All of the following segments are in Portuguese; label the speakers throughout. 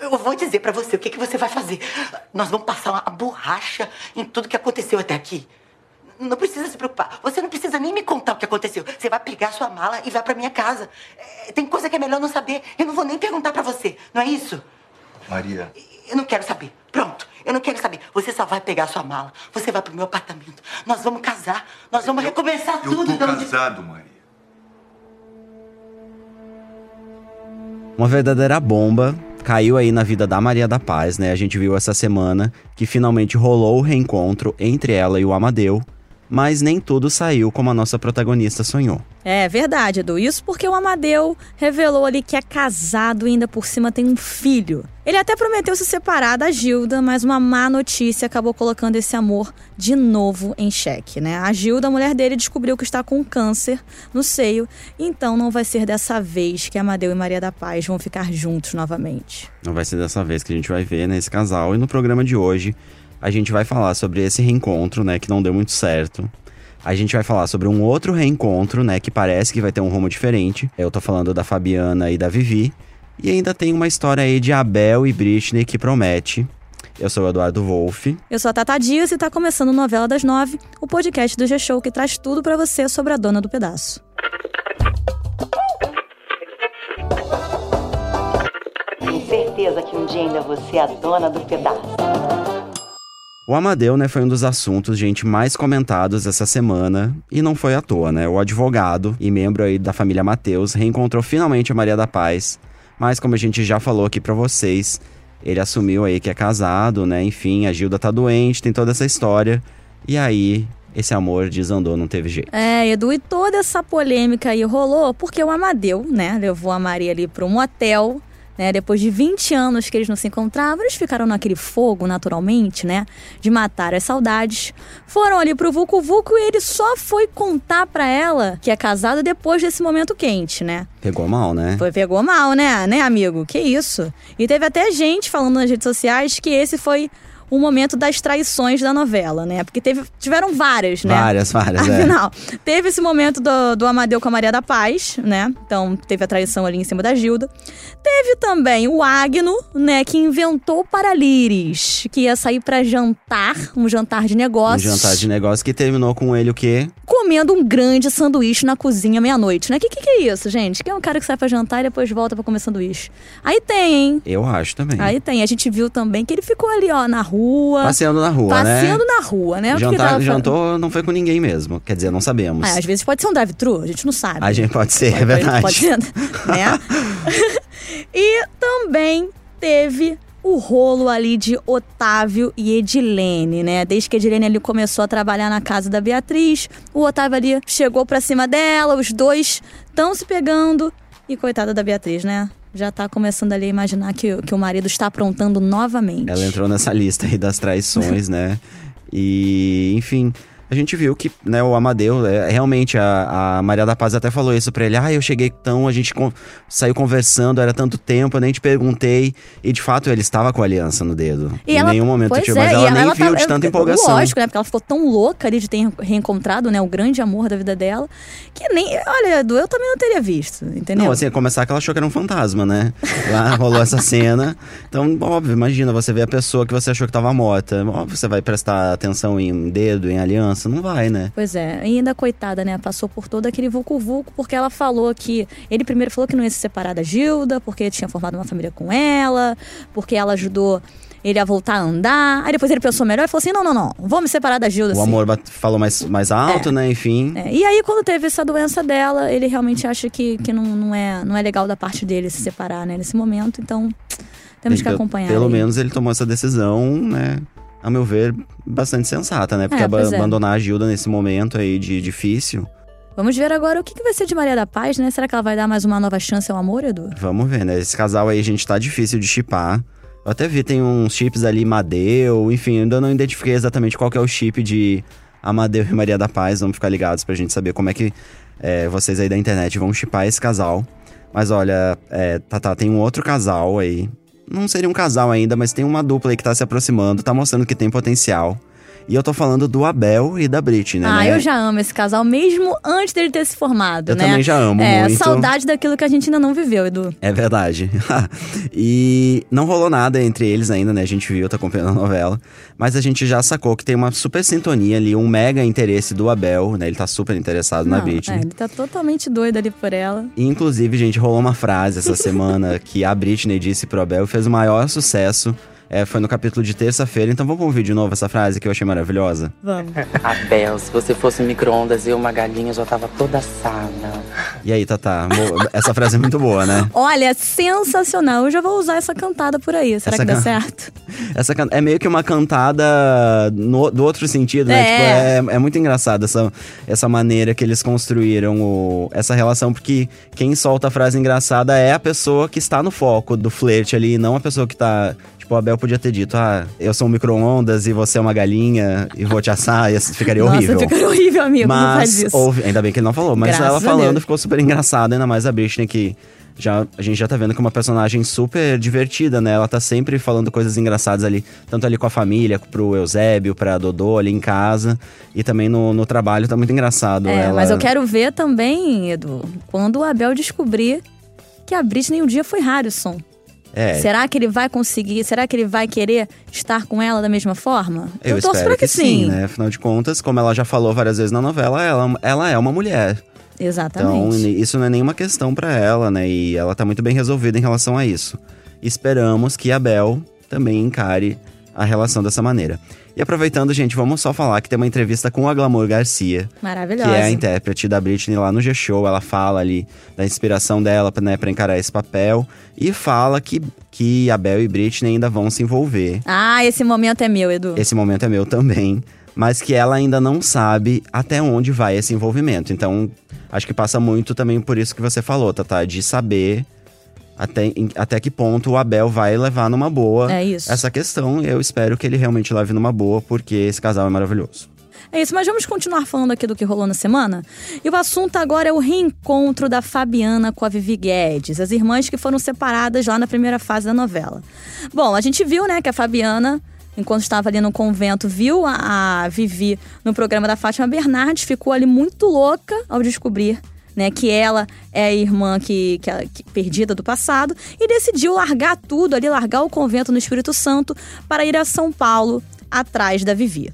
Speaker 1: Eu vou dizer pra você o que, que você vai fazer. Nós vamos passar uma borracha em tudo que aconteceu até aqui. Não precisa se preocupar. Você não precisa nem me contar o que aconteceu. Você vai pegar sua mala e vai pra minha casa. É, tem coisa que é melhor não saber. Eu não vou nem perguntar pra você. Não é isso?
Speaker 2: Maria.
Speaker 1: Eu não quero saber. Pronto. Eu não quero saber. Você só vai pegar sua mala. Você vai pro meu apartamento. Nós vamos casar. Nós vamos recomeçar
Speaker 2: Eu
Speaker 1: tudo.
Speaker 2: tô
Speaker 1: de onde-
Speaker 2: casado, Maria.
Speaker 3: Uma verdadeira bomba caiu aí na vida da Maria da Paz, né? A gente viu essa semana que finalmente rolou o reencontro entre ela e o Amadeu, mas nem tudo saiu como a nossa protagonista sonhou.
Speaker 4: É verdade, Edu. Isso porque o Amadeu revelou ali que é casado e ainda por cima tem um filho. Ele até prometeu se separar da Gilda, mas uma má notícia acabou colocando esse amor de novo em xeque, né? A Gilda, a mulher dele, descobriu que está com câncer no seio, então não vai ser dessa vez que Amadeu e Maria da Paz vão ficar juntos novamente.
Speaker 3: Não vai ser dessa vez que a gente vai ver né, esse casal. E no programa de hoje, a gente vai falar sobre esse reencontro, né, que não deu muito certo. A gente vai falar sobre um outro reencontro, né, que parece que vai ter um rumo diferente. Eu tô falando da Fabiana e da Vivi. E ainda tem uma história aí de Abel e Britney que promete. Eu sou o Eduardo Wolff.
Speaker 4: Eu sou a Tata Dias e tá começando Novela das Nove, o podcast do G-Show que traz tudo pra você sobre a dona do pedaço.
Speaker 1: Tenho certeza que um dia ainda você é a dona do pedaço.
Speaker 3: O Amadeu, né, foi um dos assuntos, gente, mais comentados essa semana. E não foi à toa, né? O advogado e membro aí da família Mateus reencontrou finalmente a Maria da Paz. Mas como a gente já falou aqui pra vocês, ele assumiu aí que é casado, né? Enfim, a Gilda tá doente, tem toda essa história. E aí, esse amor desandou, não teve jeito.
Speaker 4: É, Edu, e toda essa polêmica aí rolou porque o Amadeu, né, levou a Maria ali para um motel, né, depois de 20 anos que eles não se encontravam, eles ficaram naquele fogo naturalmente, né, de matar as saudades. Foram ali pro Vucu Vucu e ele só foi contar pra ela que é casado depois desse momento quente, né?
Speaker 3: Pegou mal, né?
Speaker 4: Foi, pegou mal, né, né, amigo? Que isso? E teve até gente falando nas redes sociais que esse foi o momento das traições da novela, né? Porque teve, tiveram várias, né?
Speaker 3: Várias, várias, é.
Speaker 4: Afinal, teve esse momento do, do Amadeu com a Maria da Paz, né? Então, teve a traição ali em cima da Gilda. Teve também o Agno, né? Que inventou para Liris, que ia sair pra jantar, um jantar de
Speaker 3: Um
Speaker 4: negócios.
Speaker 3: jantar de negócio que terminou com ele o quê?
Speaker 4: Comendo um grande sanduíche na cozinha meia-noite, né? Que, que que é isso, gente? Que é um cara que sai pra jantar e depois volta pra comer sanduíche. Aí tem, hein?
Speaker 3: Eu acho também.
Speaker 4: Aí tem. A gente viu também que ele ficou ali, ó, na rua.
Speaker 3: Passeando na rua, né?
Speaker 4: passeando na rua, né? Porque
Speaker 3: Jantar, jantou não foi com ninguém mesmo. Quer dizer, não sabemos.
Speaker 4: Ah, às vezes pode ser um drive-thru, a gente não sabe.
Speaker 3: A gente pode ser, é
Speaker 4: Pode-
Speaker 3: verdade.
Speaker 4: Pode ser, né? e também teve o rolo ali de Otávio e Edilene, né? Desde que a Edilene ali começou a trabalhar na casa da Beatriz, o Otávio ali chegou pra cima dela, os dois estão se pegando. E coitada da Beatriz, né? Já tá começando ali a imaginar que, que o marido está aprontando novamente.
Speaker 3: Ela entrou nessa lista aí das traições, né? E, enfim, a gente viu que, né, o Amadeu, é, realmente, a, a Maria da Paz até falou isso pra ele. Ah, eu cheguei tão, a gente con- saiu conversando, era tanto tempo, eu nem te perguntei. E, de fato, ele estava com a aliança no dedo.
Speaker 4: E
Speaker 3: em
Speaker 4: ela-
Speaker 3: nenhum momento
Speaker 4: pois
Speaker 3: tive,
Speaker 4: é,
Speaker 3: mas
Speaker 4: e
Speaker 3: ela nem viu
Speaker 4: tava-
Speaker 3: de tanta
Speaker 4: é,
Speaker 3: empolgação.
Speaker 4: Lógico, né? Porque ela ficou tão louca ali de ter reencontrado, né? O grande amor da vida dela. Que nem. Olha, Edu, eu também não teria visto, entendeu?
Speaker 3: Não, assim, a começar que ela achou que era um fantasma, né? Lá rolou essa cena. Então, óbvio, imagina, você vê a pessoa que você achou que tava morta. Óbvio, você vai prestar atenção em dedo, em aliança? Não vai, né?
Speaker 4: Pois é, e ainda coitada, né? Passou por todo aquele vulco-vulco, porque ela falou que. Ele primeiro falou que não ia se separar da Gilda, porque tinha formado uma família com ela, porque ela ajudou ele a voltar a andar. Aí depois ele pensou melhor e falou assim: não, não, não, vou me separar da Gilda.
Speaker 3: O
Speaker 4: sim.
Speaker 3: amor falou mais, mais alto, né? Enfim.
Speaker 4: É, e aí, quando teve essa doença dela, ele realmente acha que, que não, não, é, não é legal da parte dele se separar, né, nesse momento. Então, temos que
Speaker 3: Ele-
Speaker 4: acompanhar.
Speaker 3: Pelo
Speaker 4: aí.
Speaker 3: menos ele tomou essa decisão, né? A meu ver, bastante sensata, né? Porque
Speaker 4: É, pois é.
Speaker 3: abandonar a Gilda nesse momento aí de difícil.
Speaker 4: Vamos ver agora o que, que vai ser de Maria da Paz, né? Será que ela vai dar mais uma nova chance ao amor, Edu?
Speaker 3: Vamos ver, né? Esse casal aí, gente, tá difícil de chipar. Eu até vi, tem uns chips ali, Madeu, enfim, ainda não identifiquei exatamente qual que é o chip de Amadeu e Maria da Paz. Vamos ficar ligados pra gente saber como é que é, vocês aí da internet vão chipar esse casal. Mas olha, é, tá, tá, tem um outro casal aí. Não seria um casal ainda, mas tem uma dupla aí que tá se aproximando, tá mostrando que tem potencial. E eu tô falando do Abel e da Britney,
Speaker 4: ah,
Speaker 3: né?
Speaker 4: eu já amo esse casal, mesmo antes dele ter se formado,
Speaker 3: Eu
Speaker 4: né?
Speaker 3: também já amo
Speaker 4: é,
Speaker 3: muito.
Speaker 4: saudade daquilo que a gente ainda não viveu, Edu.
Speaker 3: É verdade. e não rolou nada entre eles ainda, né? A gente viu, tá acompanhando a novela. Mas a gente já sacou que tem uma super sintonia ali, um mega interesse do Abel, né? Ele tá super interessado na
Speaker 4: Não,
Speaker 3: Britney.
Speaker 4: é, ele tá totalmente doido ali por ela.
Speaker 3: E, Inclusive, gente, rolou uma frase essa semana que a Britney disse pro Abel e fez o maior sucesso. É, foi no capítulo de terça-feira, então vamos ouvir de novo essa frase que eu achei maravilhosa.
Speaker 4: Vamos.
Speaker 2: Abel, se você fosse micro-ondas e eu uma galinha, eu já tava toda assada.
Speaker 3: E aí, Tatá? mo- Essa frase é muito boa, né?
Speaker 4: Olha, sensacional. Eu já vou usar essa cantada por aí. Será
Speaker 3: Essa
Speaker 4: que dá certo?
Speaker 3: Essa can- é meio que uma cantada no- do outro sentido, né?
Speaker 4: É.
Speaker 3: Tipo, é, é muito engraçado essa, essa maneira que eles construíram o- essa relação, porque quem solta a frase engraçada é a pessoa que está no foco do flerte ali, não a pessoa que tá. Tipo, o Abel podia ter dito: Ah, eu sou um micro-ondas e você é uma galinha e vou te assar, e isso ficaria horrível.
Speaker 4: Nossa, fica horrível, amigo. não faz
Speaker 3: Mas
Speaker 4: isso.
Speaker 3: houve, ainda bem que ele não falou, mas
Speaker 4: Graças
Speaker 3: ela falando ficou super engraçada, ainda mais a Britney que já, a gente já tá vendo que é uma personagem super divertida, né? Ela tá sempre falando coisas engraçadas ali, tanto ali com a família, pro Eusébio, pra Dodô ali em casa, e também no, no trabalho tá muito engraçado.
Speaker 4: É,
Speaker 3: ela...
Speaker 4: mas eu quero ver também, Edu, quando o Abel descobrir que a Britney um dia foi Harrison.
Speaker 3: É,
Speaker 4: Será que ele vai conseguir? Será que ele vai querer estar com ela da mesma forma?
Speaker 3: eu,
Speaker 4: torço
Speaker 3: espero
Speaker 4: pra
Speaker 3: que, sim, né? Afinal de contas, como ela já falou várias vezes na novela, ela, ela é uma mulher. Então,
Speaker 4: Exatamente.
Speaker 3: isso não é nenhuma questão pra ela, né? E ela tá muito bem resolvida em relação a isso. Esperamos que a Bel também encare a relação dessa maneira. E aproveitando, gente, vamos só falar que tem uma entrevista com a Glamour Garcia, que
Speaker 4: Maravilhosa.
Speaker 3: é a intérprete da Britney lá no G-Show. Ela fala ali da inspiração dela né, pra encarar esse papel. E fala que, que a Bel e Britney ainda vão se envolver.
Speaker 4: Ah, esse momento é meu, Edu.
Speaker 3: Esse momento é meu também. Mas que ela ainda não sabe até onde vai esse envolvimento. Então, acho que passa muito também por isso que você falou, Tata, de saber até, em- até que ponto o Abel vai levar numa boa
Speaker 4: É
Speaker 3: essa questão. Eu espero que ele realmente leve numa boa, porque esse casal é maravilhoso.
Speaker 4: É isso, mas vamos continuar falando aqui do que rolou na semana? E o assunto agora é o reencontro da Fabiana com a Vivi Guedes, as irmãs que foram separadas lá na primeira fase da novela. Bom, a gente viu, né, que a Fabiana, enquanto estava ali no convento, viu a, a Vivi no programa da Fátima Bernardes, ficou ali muito louca ao descobrir. Né, que ela é a irmã que, que, a- que- perdida do passado e decidiu largar tudo ali, largar o convento no Espírito Santo para ir a São Paulo atrás da Vivi.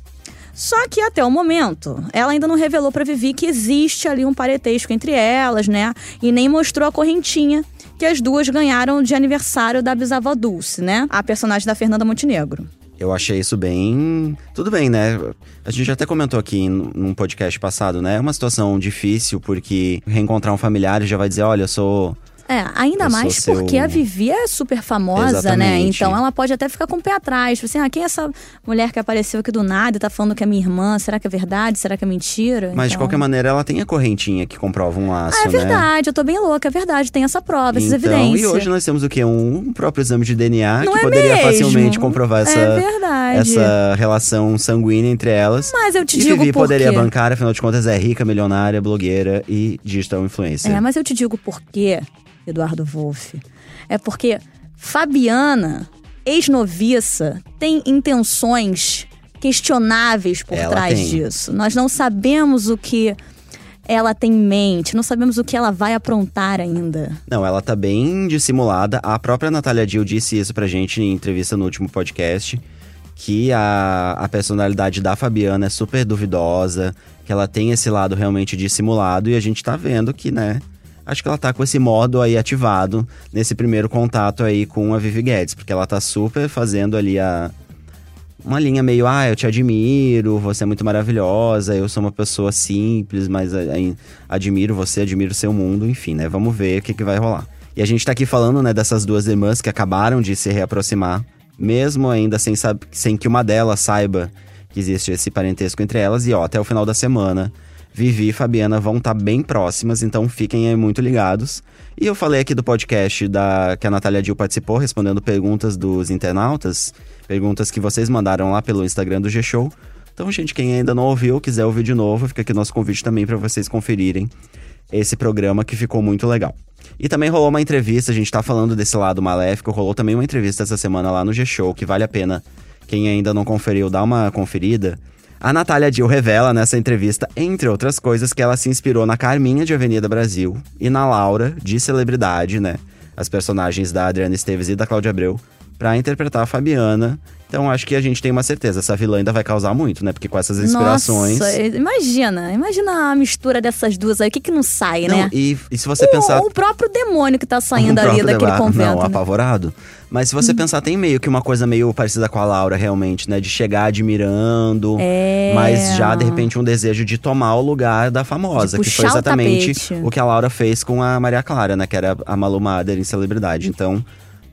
Speaker 4: Só que até o momento, ela ainda não revelou pra Vivi que existe ali um parentesco entre elas, né? E nem mostrou a correntinha que as duas ganharam de aniversário da bisavó Dulce, né? A personagem da Fernanda Montenegro.
Speaker 3: Eu achei isso bem. Tudo bem, né? A gente até comentou aqui num podcast passado, né? É uma situação difícil, porque reencontrar um familiar já vai dizer: olha, eu sou.
Speaker 4: É, ainda
Speaker 3: Eu
Speaker 4: mais
Speaker 3: seu-
Speaker 4: porque a Vivi é super famosa, né?
Speaker 3: Exatamente.
Speaker 4: Então ela pode até ficar com o pé atrás. Tipo assim, ah, quem é essa mulher que apareceu aqui do nada e tá falando que é minha irmã? Será que é verdade? Será que é mentira?
Speaker 3: Mas de
Speaker 4: Então-
Speaker 3: qualquer maneira, ela tem a correntinha que comprova um laço,
Speaker 4: Ah, é
Speaker 3: né?
Speaker 4: verdade, eu tô bem louca, é verdade, tem essa prova, essas
Speaker 3: então,
Speaker 4: evidências.
Speaker 3: E hoje nós temos o quê? Um próprio exame de DNA
Speaker 4: Não
Speaker 3: que
Speaker 4: é
Speaker 3: poderia
Speaker 4: mesmo?
Speaker 3: facilmente comprovar essa,
Speaker 4: É
Speaker 3: essa relação sanguínea entre elas.
Speaker 4: Mas eu te
Speaker 3: e
Speaker 4: digo
Speaker 3: Vivi
Speaker 4: por
Speaker 3: poderia
Speaker 4: quê.
Speaker 3: bancar, afinal de contas, é rica, milionária, blogueira e digital influencer.
Speaker 4: É, mas eu te digo por quê, Eduardo Wolff. É porque Fabiana, ex-noviça, tem intenções questionáveis por
Speaker 3: Ela
Speaker 4: trás
Speaker 3: tem.
Speaker 4: disso. Nós não sabemos o que ela tem em mente, não sabemos o que ela vai aprontar ainda.
Speaker 3: Não, ela tá bem dissimulada. A própria Natália Dill disse isso pra gente em entrevista no último podcast. Que a, a personalidade da Fabiana é super duvidosa, que ela tem esse lado realmente dissimulado, e a gente tá vendo que, né? Acho que ela tá com esse modo aí ativado nesse primeiro contato aí com a Vivi Guedes, porque ela tá super fazendo ali a. Uma linha meio, ah, eu te admiro, você é muito maravilhosa, eu sou uma pessoa simples, mas a- admiro você, admiro seu mundo, enfim, né? Vamos ver o que, que vai rolar. E a gente tá aqui falando, né, dessas duas irmãs que acabaram de se reaproximar, mesmo ainda sem, sem que uma delas saiba que existe esse parentesco entre elas. E ó, até o final da semana, Vivi e Fabiana vão estar bem próximas, então fiquem aí muito ligados. E eu falei aqui do podcast da que a Natália Dil participou, respondendo perguntas dos internautas, perguntas que vocês mandaram lá pelo Instagram do G-Show. Então, gente, quem ainda não ouviu, quiser ouvir de novo, fica aqui nosso convite também para vocês conferirem esse programa que ficou muito legal. E também rolou uma entrevista, a gente tá falando desse lado maléfico, rolou também uma entrevista essa semana lá no G-Show, que vale a pena, quem ainda não conferiu, dá uma conferida, A Natália Dill revela nessa entrevista, entre outras coisas, que ela se inspirou na Carminha de Avenida Brasil e na Laura, de Celebridade, né? As personagens da Adriana Esteves e da Cláudia Abreu, para interpretar a Fabiana. Então acho que a gente tem uma certeza, essa vilã ainda vai causar muito, né? Porque com essas inspirações.
Speaker 4: Nossa, imagina, imagina a mistura dessas duas aí, o que, que não sai,
Speaker 3: Não,
Speaker 4: né?
Speaker 3: e, e se você
Speaker 4: o,
Speaker 3: pensar.
Speaker 4: o próprio demônio que tá saindo
Speaker 3: O
Speaker 4: ali daquele
Speaker 3: deba-
Speaker 4: convento.
Speaker 3: Não,
Speaker 4: né? Hum.
Speaker 3: apavorado. Mas se você pensar, tem meio que uma coisa meio parecida com a Laura, realmente, né? De chegar admirando,
Speaker 4: É.
Speaker 3: mas já, de repente, um desejo de tomar o lugar da famosa. Que foi
Speaker 4: o
Speaker 3: exatamente
Speaker 4: tapete.
Speaker 3: o que a Laura fez com a Maria Clara, né? Que era a Malu Mader em celebridade. Então,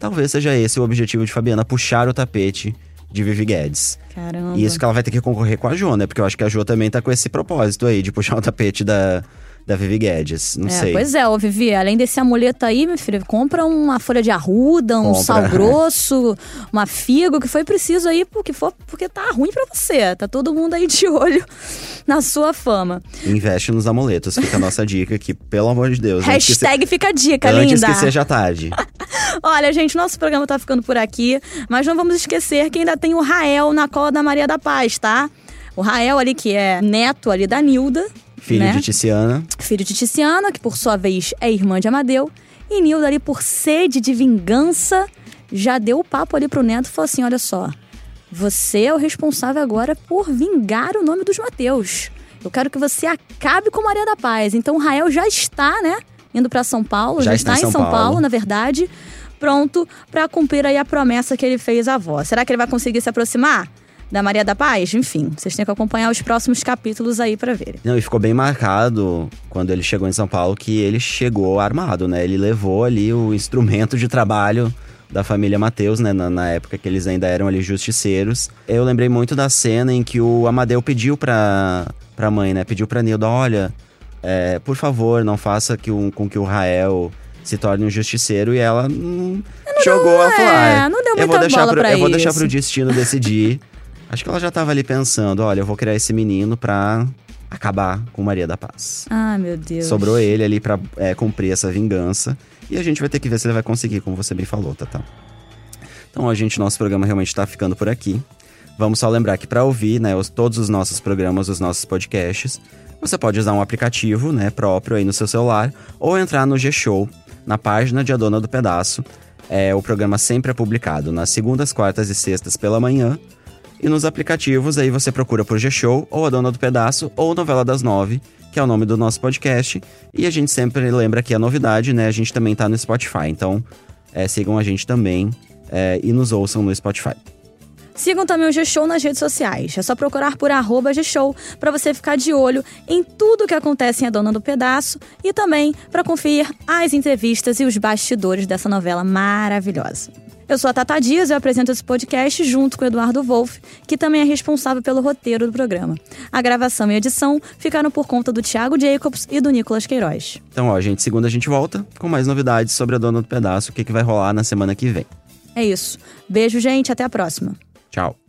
Speaker 3: talvez seja esse o objetivo de Fabiana, puxar o tapete de Vivi Guedes.
Speaker 4: Caramba.
Speaker 3: E isso que ela vai ter que concorrer com a Jo, né? Porque eu acho que a Jo também tá com esse propósito aí, de puxar o tapete da, da Vivi Guedes. Não
Speaker 4: É,
Speaker 3: sei.
Speaker 4: Pois é, ô Vivi, além desse amuleto aí, meu filho, compra uma folha de arruda, um
Speaker 3: Compra.
Speaker 4: sal grosso, uma figo, que foi preciso aí, porque, for, porque tá ruim pra você. Tá todo mundo aí de olho na sua fama.
Speaker 3: Investe nos amuletos, fica a nossa dica aqui, pelo amor de Deus. antes que se-
Speaker 4: Hashtag fica a dica,
Speaker 3: Antes
Speaker 4: linda.
Speaker 3: que seja tarde.
Speaker 4: Olha, gente, nosso programa tá ficando por aqui, mas não vamos esquecer que ainda tem o Rael na cola da Maria da Paz, tá? O Rael ali, que é neto ali da Nilda.
Speaker 3: Filho
Speaker 4: né?
Speaker 3: de Tiziana.
Speaker 4: filho de Tiziana, que por sua vez é irmã de Amadeu. E Nilda ali, por sede de vingança, já deu o papo ali pro neto e falou assim: olha só, você é o responsável agora por vingar o nome dos Mateus. Eu quero que você acabe com Maria da Paz. Então o Rael já está, né? Indo para São Paulo, já, está, em São, Paulo. na verdade, pronto para cumprir aí a promessa que ele fez à avó. Será que ele vai conseguir se aproximar da Maria da Paz? Enfim, vocês têm que acompanhar os próximos capítulos aí para verem.
Speaker 3: Não, e ficou bem marcado quando ele chegou em São Paulo que ele chegou armado, né? Ele levou ali o instrumento de trabalho da família Mateus, né? Na, na época que eles ainda eram ali justiceiros. Eu lembrei muito da cena em que o Amadeu pediu pra, pra mãe, né? Pediu pra Nilda, olha, é, por favor, não faça que o- com que o Rael se torne um justiceiro. E ela hum, jogou, ela falou,
Speaker 4: é,
Speaker 3: "Ah,
Speaker 4: não deu
Speaker 3: eu
Speaker 4: muita
Speaker 3: vou deixar
Speaker 4: bola
Speaker 3: pro, Eu vou deixar
Speaker 4: isso."
Speaker 3: pro destino decidir. Acho que ela já tava ali pensando, olha, eu vou criar esse menino pra acabar com Maria da Paz.
Speaker 4: Ah, meu Deus.
Speaker 3: Sobrou ele ali pra é, cumprir essa vingança. E a gente vai ter que ver se ele vai conseguir, como você bem falou, Tata. Então, a gente, nosso programa realmente tá ficando por aqui. Vamos só lembrar que para ouvir, né, os- todos os nossos programas, os nossos podcasts, você pode usar um aplicativo, né, próprio aí no seu celular, ou entrar no G-Show, na página de A Dona do Pedaço. É, o programa sempre é publicado nas segundas, quartas e sextas pela manhã. E nos aplicativos, aí você procura por G-Show, ou A Dona do Pedaço, ou Novela das Nove, que é o nome do nosso podcast. E a gente sempre lembra que a novidade, né? A gente também tá no Spotify. Então, é, sigam a gente também é, e nos ouçam no Spotify.
Speaker 4: Sigam também o G-Show nas redes sociais. É só procurar por arroba G-Show pra você ficar de olho em tudo que acontece em A Dona do Pedaço e também pra conferir as entrevistas e os bastidores dessa novela maravilhosa. Eu sou a Tata Dias e eu apresento esse podcast junto com o Eduardo Wolff, que também é responsável pelo roteiro do programa. A gravação e edição ficaram por conta do Thiago Jacobs e do Nicolas Queiroz.
Speaker 3: Então, ó, gente, segunda a gente volta com mais novidades sobre a Dona do Pedaço, o que, que vai rolar na semana que vem.
Speaker 4: É isso. Beijo, gente. Até a próxima.
Speaker 3: Tchau.